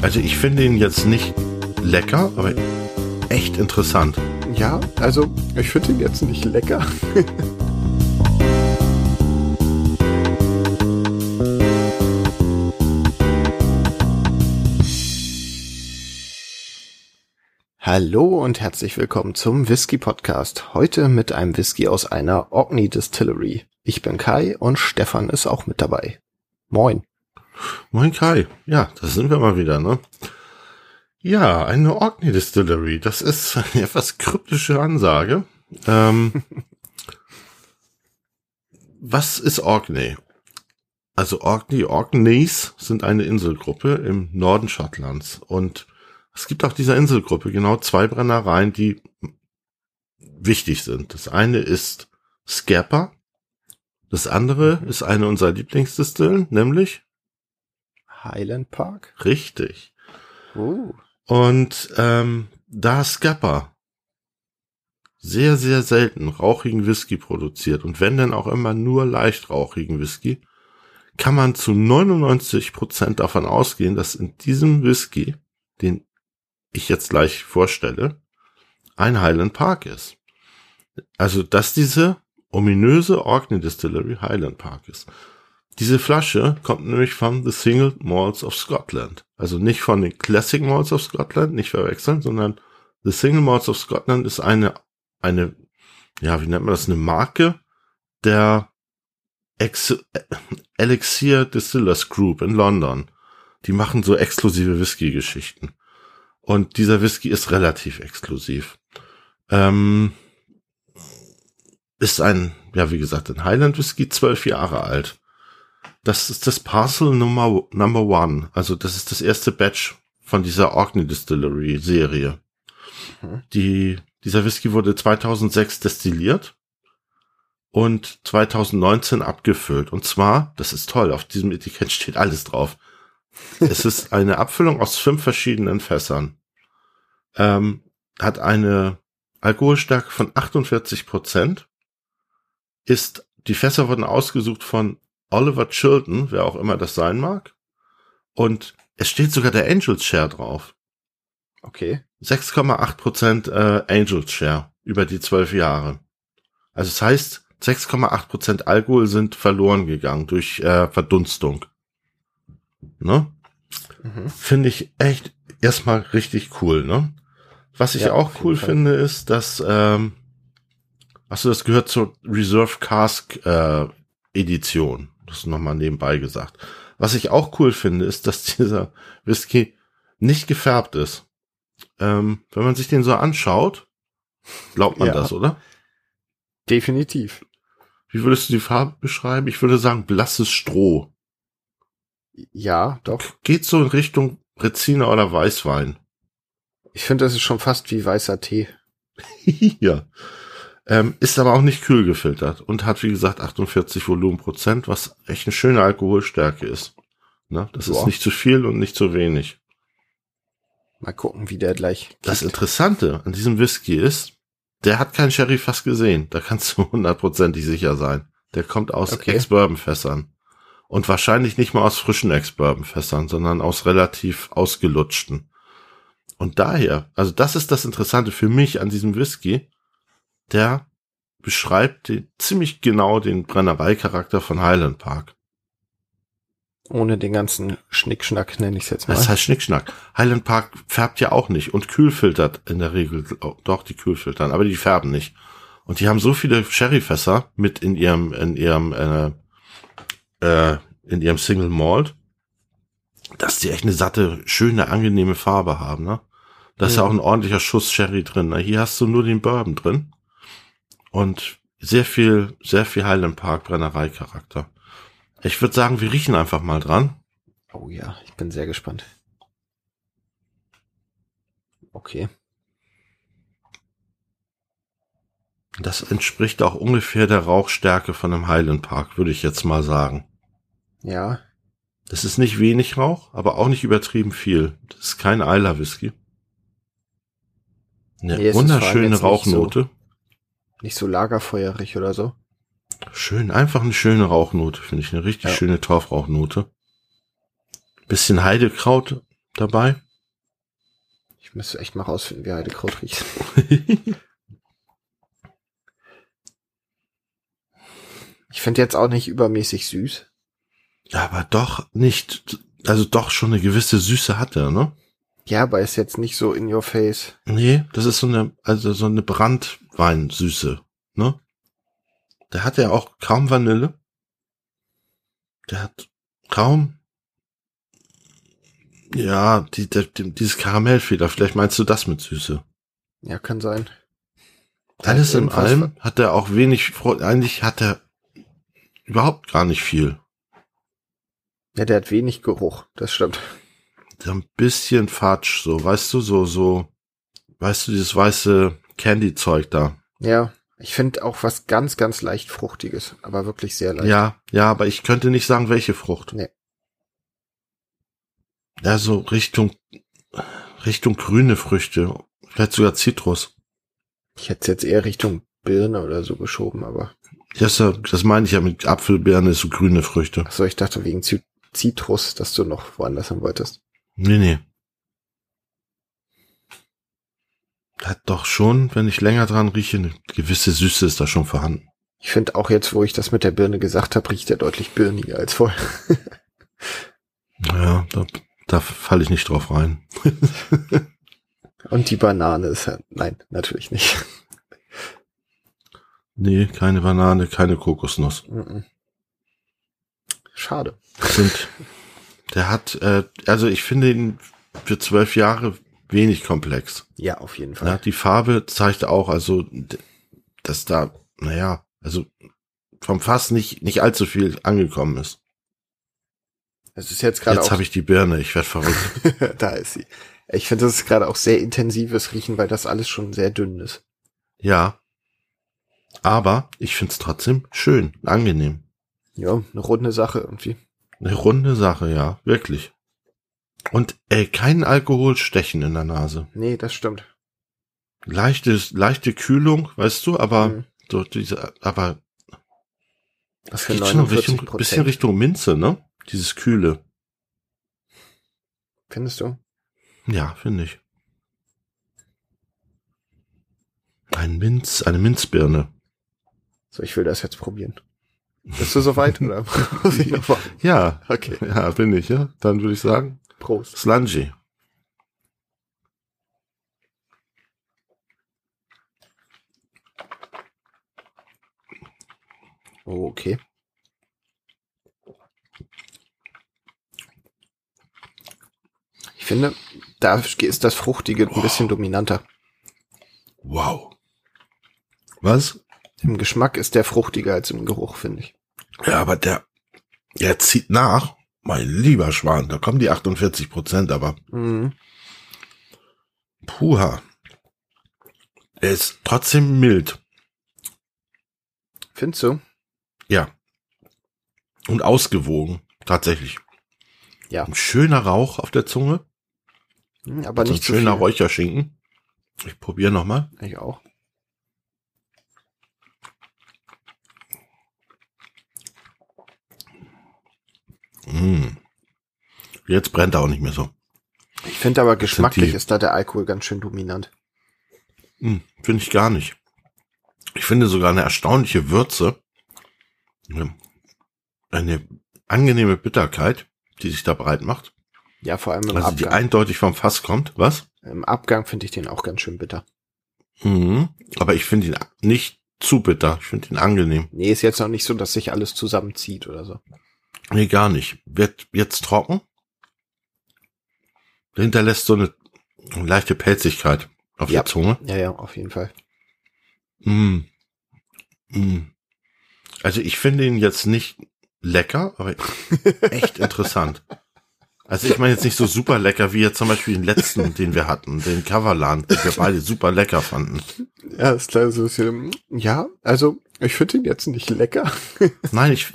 Also ich finde ihn jetzt nicht lecker, aber echt interessant. Ja, also ich finde ihn jetzt nicht lecker. Hallo und herzlich willkommen zum Whisky Podcast. Heute mit einem Whisky aus einer Orkney Distillery. Ich bin Kai und Stefan ist auch mit dabei. Moin. Moin Kai. Ja, da sind wir mal wieder, ne? Ja, eine Orkney Distillery. Das ist eine etwas kryptische Ansage. Ähm, was ist Orkney? Also Orkney, Orkneys sind eine Inselgruppe im Norden Schottlands. Und es gibt auf dieser Inselgruppe genau zwei Brennereien, die wichtig sind. Das eine ist Scapa. Das andere ist eine unserer Lieblingsdistillen, nämlich Highland Park. Richtig. Uh. Und ähm, da Scappa sehr, sehr selten rauchigen Whisky produziert und wenn denn auch immer nur leicht rauchigen Whisky, kann man zu 99 Prozent davon ausgehen, dass in diesem Whisky, den ich jetzt gleich vorstelle, ein Highland Park ist. Also, dass diese ominöse Orkney Distillery Highland Park ist. Diese Flasche kommt nämlich von The Single Malts of Scotland. Also nicht von den Classic Malts of Scotland, nicht verwechseln, sondern The Single Malts of Scotland ist eine, eine, ja, wie nennt man das, eine Marke der Ex Elixir Distillers Group in London. Die machen so exklusive Whisky-Geschichten. Und dieser Whisky ist relativ exklusiv. Ähm, ist ein, ja, wie gesagt, ein Highland Whisky, zwölf Jahre alt. Das ist das Parcel Nummer Number One. Also das ist das erste Batch von dieser Orkney Distillery Serie. Mhm. Die, dieser Whisky wurde 2006 destilliert und 2019 abgefüllt. Und zwar, das ist toll, auf diesem Etikett steht alles drauf. es ist eine Abfüllung aus fünf verschiedenen Fässern. Ähm, hat eine Alkoholstärke von 48 Prozent. Ist, die Fässer wurden ausgesucht von Oliver Chilton, wer auch immer das sein mag. Und es steht sogar der Angels Share drauf. Okay. 6,8% äh, Angels Share über die zwölf Jahre. Also es das heißt, 6,8% Alkohol sind verloren gegangen durch äh, Verdunstung. Ne? Mhm. Finde ich echt erstmal richtig cool, ne? Was ich ja, auch cool finde, ist, dass, ähm, achso, das gehört zur Reserve Cask äh, Edition. Das nochmal nebenbei gesagt. Was ich auch cool finde, ist, dass dieser Whisky nicht gefärbt ist. Ähm, wenn man sich den so anschaut, glaubt man ja, das, oder? Definitiv. Wie würdest du die Farbe beschreiben? Ich würde sagen blasses Stroh. Ja, doch. Geht so in Richtung Reziner oder Weißwein. Ich finde, das ist schon fast wie weißer Tee. ja. Ähm, ist aber auch nicht kühl gefiltert und hat, wie gesagt, 48 Volumenprozent, was echt eine schöne Alkoholstärke ist. Ne? Das Boah. ist nicht zu viel und nicht zu wenig. Mal gucken, wie der gleich. Kickt. Das Interessante an diesem Whisky ist, der hat kein Sherry fast gesehen. Da kannst du hundertprozentig sicher sein. Der kommt aus okay. Ex-Bourbon-Fässern. Und wahrscheinlich nicht mal aus frischen Ex-Bourbon-Fässern, sondern aus relativ ausgelutschten. Und daher, also das ist das Interessante für mich an diesem Whisky der beschreibt den, ziemlich genau den Brennereicharakter von Highland Park. Ohne den ganzen Schnickschnack nenne ich es jetzt mal. Das heißt Schnickschnack. Highland Park färbt ja auch nicht und kühlfiltert in der Regel, oh, doch, die kühlfiltern, aber die färben nicht. Und die haben so viele Sherryfässer mit in ihrem, in ihrem, äh, äh, in ihrem Single Malt, dass die echt eine satte, schöne, angenehme Farbe haben, ne? Da ist ja auch ein ordentlicher Schuss Sherry drin. Ne? Hier hast du nur den Bourbon drin und sehr viel, sehr viel Highland Park Brennerei Charakter. Ich würde sagen, wir riechen einfach mal dran. Oh ja, ich bin sehr gespannt. Okay. Das entspricht auch ungefähr der Rauchstärke von einem Highland Park, würde ich jetzt mal sagen. Ja. Das ist nicht wenig Rauch, aber auch nicht übertrieben viel. Das ist kein Eiler Whisky. Eine nee, wunderschöne Rauchnote. Nicht so lagerfeuerig oder so. Schön, einfach eine schöne Rauchnote, finde ich. Eine richtig ja. schöne Torfrauchnote. Bisschen Heidekraut dabei. Ich müsste echt mal rausfinden, wie Heidekraut riecht. ich finde jetzt auch nicht übermäßig süß. Aber doch nicht, also doch schon eine gewisse Süße hat er, ne? Ja, aber ist jetzt nicht so in your face. Nee, das ist so eine, also so eine Brandweinsüße, ne? Der hat ja auch kaum Vanille. Der hat kaum, ja, die, die, dieses Karamellfeder. Vielleicht meinst du das mit Süße. Ja, kann sein. Alles in allem hat er auch wenig, eigentlich hat er überhaupt gar nicht viel. Ja, der hat wenig Geruch, das stimmt. So ein bisschen Fatsch, so, weißt du, so, so, weißt du, dieses weiße Candy-Zeug da. Ja, ich finde auch was ganz, ganz leicht Fruchtiges, aber wirklich sehr leicht. Ja, ja, aber ich könnte nicht sagen, welche Frucht. Nee. Ja, so Richtung, Richtung grüne Früchte, vielleicht sogar Zitrus. Ich hätte es jetzt eher Richtung Birne oder so geschoben, aber. Das, das meine ich ja mit Apfelbeeren, ist so grüne Früchte. Achso, ich dachte wegen Zitrus, dass du noch woanders haben wolltest. Nee, nee. Hat doch schon, wenn ich länger dran rieche, eine gewisse Süße ist da schon vorhanden. Ich finde auch jetzt, wo ich das mit der Birne gesagt habe, riecht er deutlich birniger als vorher. ja, da, da falle ich nicht drauf rein. Und die Banane ist ja, nein, natürlich nicht. Nee, keine Banane, keine Kokosnuss. Schade. Sind, der hat, äh, also ich finde ihn für zwölf Jahre wenig komplex. Ja, auf jeden Fall. Ja, die Farbe zeigt auch, also, dass da, naja, also vom Fass nicht, nicht allzu viel angekommen ist. Es ist jetzt gerade. Jetzt habe ich die Birne, ich werde verrückt. da ist sie. Ich finde, das ist gerade auch sehr intensives Riechen, weil das alles schon sehr dünn ist. Ja. Aber ich finde es trotzdem schön, angenehm. Ja, eine runde Sache irgendwie. Eine runde Sache, ja, wirklich. Und ey, kein Alkoholstechen in der Nase. Nee, das stimmt. Leichtes, leichte Kühlung, weißt du, aber mhm. so diese, aber für geht schon Richtung, bisschen Richtung Minze, ne? Dieses Kühle. Findest du? Ja, finde ich. Ein Minz, eine Minzbirne. So, ich will das jetzt probieren. Bist du soweit oder? ja, okay. Ja, bin ich, ja. Dann würde ich sagen. Prost. Slungy. Oh, okay. Ich finde, da ist das Fruchtige ein bisschen dominanter. Wow. Was? Im Geschmack ist der fruchtiger als im Geruch, finde ich. Ja, aber der, der zieht nach. Mein lieber Schwan, da kommen die 48 Prozent, aber. Mhm. Puha. Er ist trotzdem mild. Findest du? Ja. Und ausgewogen, tatsächlich. Ja. Ein schöner Rauch auf der Zunge. Mhm, aber nicht ein schöner viel. Räucherschinken. Ich probiere noch mal. Ich auch. Mm. Jetzt brennt er auch nicht mehr so. Ich finde aber geschmacklich ist da der Alkohol ganz schön dominant. Mm, finde ich gar nicht. Ich finde sogar eine erstaunliche Würze. Eine angenehme Bitterkeit, die sich da breit macht. Ja, vor allem im also Abgang. die eindeutig vom Fass kommt. Was? Im Abgang finde ich den auch ganz schön bitter. Mhm. Aber ich finde ihn nicht zu bitter. Ich finde ihn angenehm. Nee, ist jetzt noch nicht so, dass sich alles zusammenzieht oder so. Nee, gar nicht. Wird jetzt trocken. Hinterlässt so eine leichte Pelzigkeit auf ja. der Zunge. Ja, ja, auf jeden Fall. Mm. Mm. Also ich finde ihn jetzt nicht lecker, aber echt interessant. Also ich meine jetzt nicht so super lecker wie jetzt zum Beispiel den letzten, den wir hatten, den Coverland, den wir beide super lecker fanden. Ja, ist klar, so ist ja, also ich finde ihn jetzt nicht lecker. Nein, ich,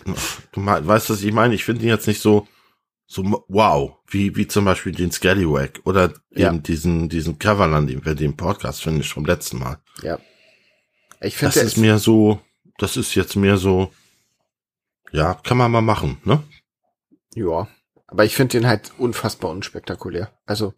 du weißt, was ich meine. Ich finde ihn jetzt nicht so, so wow, wie, wie zum Beispiel den Scallywag oder Ja. eben diesen, diesen Coverland, den wir den Podcast finde ich vom letzten Mal. Ja. Ich finde, Das ist mir so, das ist jetzt mehr so, ja, kann man mal machen, ne? ja, Aber ich finde den halt unfassbar unspektakulär. Also,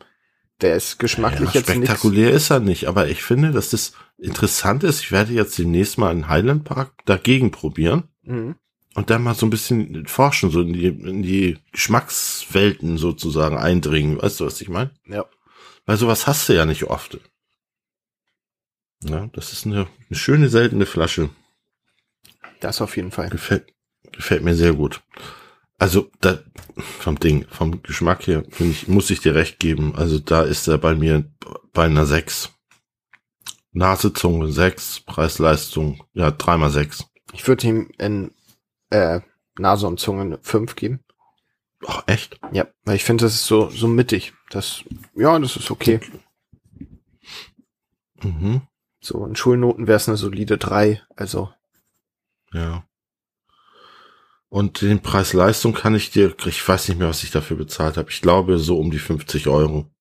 der ist geschmacklich ja, jetzt nicht. Spektakulär ist er nicht, aber ich finde, dass das interessant ist. Ich werde jetzt demnächst mal in Highland Park dagegen probieren. Mhm. Und dann mal so ein bisschen forschen, so in die, in die Geschmackswelten sozusagen eindringen. Weißt du, was ich meine? Ja. Weil sowas hast du ja nicht oft. Ja, das ist eine, eine schöne, seltene Flasche. Das auf jeden Fall. Gefällt, gefällt mir sehr gut. Also da, vom Ding, vom Geschmack her, finde ich, muss ich dir recht geben. Also da ist er bei mir bei einer 6. Nase, Zunge 6, Preis-Leistung, ja, dreimal 6. Ich würde ihm in äh, Nase und Zunge eine 5 geben. Ach, echt? Ja, weil ich finde, das ist so, so mittig. Das, ja, das ist okay. Mhm. So, in Schulnoten wäre es eine solide 3. Also, Ja. Und den Preis-Leistung kann ich dir, ich weiß nicht mehr, was ich dafür bezahlt habe. Ich glaube, so um die 50 Euro.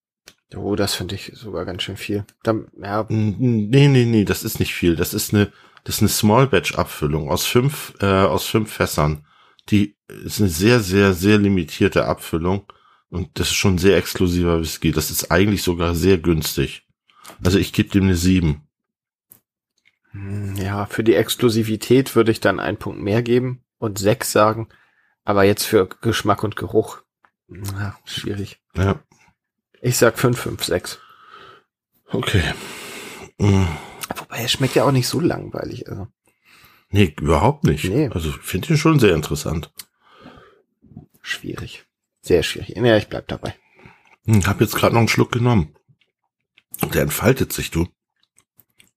oh, das finde ich sogar ganz schön viel. Dann, ja, Nee, nee, nee, das ist nicht viel. Das ist eine, das ist eine Small Batch Abfüllung aus fünf, äh, aus fünf Fässern. Die ist eine sehr, sehr, sehr limitierte Abfüllung. Und das ist schon sehr exklusiver Whisky. Das ist eigentlich sogar sehr günstig. Also ich gebe dem eine sieben. hm, ja, für die Exklusivität würde ich dann einen Punkt mehr geben und 6 sagen. Aber jetzt für Geschmack und Geruch, na, schwierig. Ja, Ich sag 5, 5, 6. okay. Mm, Wobei, es schmeckt ja auch nicht so langweilig. Also. Nee, überhaupt nicht. Nee. Also ich finde ihn schon sehr interessant. Schwierig. Sehr schwierig. Ja, ich bleib dabei. Hm, hab jetzt gerade noch einen Schluck genommen. Der entfaltet sich, du.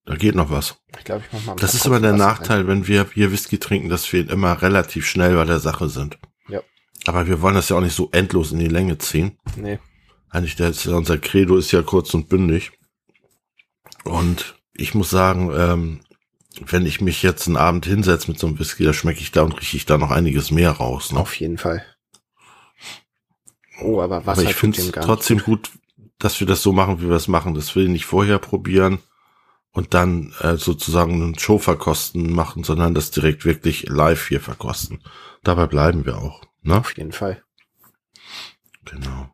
Da geht noch was. Ich glaube, ich mach mal. Das ist aber der Nachteil, wenn wir hier Whisky trinken, dass wir immer relativ schnell bei der Sache sind. Ja. Aber wir wollen das ja auch nicht so endlos in die Länge ziehen. rein. Nee. Eigentlich der, unser Credo ist ja kurz und bündig. Und ich muss sagen, ähm, wenn ich mich jetzt einen Abend hinsetze mit so einem Whisky, da schmecke ich da und rieche ich da noch einiges mehr raus. Ne? Auf jeden Fall. Oh, aber Wasser Aber ich finde es trotzdem gut, dass wir das so machen, wie wir es machen. Das will ich nicht vorher probieren und dann äh, sozusagen einen Show verkosten machen, sondern das direkt wirklich live hier verkosten. Dabei bleiben wir auch. Ne? Auf jeden Fall. Genau.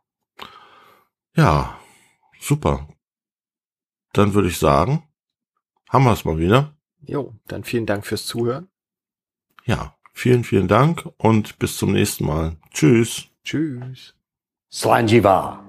Ja, super. Dann würde ich sagen, haben wir es mal wieder. Jo, dann vielen Dank fürs Zuhören. Ja, vielen, vielen Dank und bis zum nächsten Mal. Tschüss. Tschüss. Slanjiva.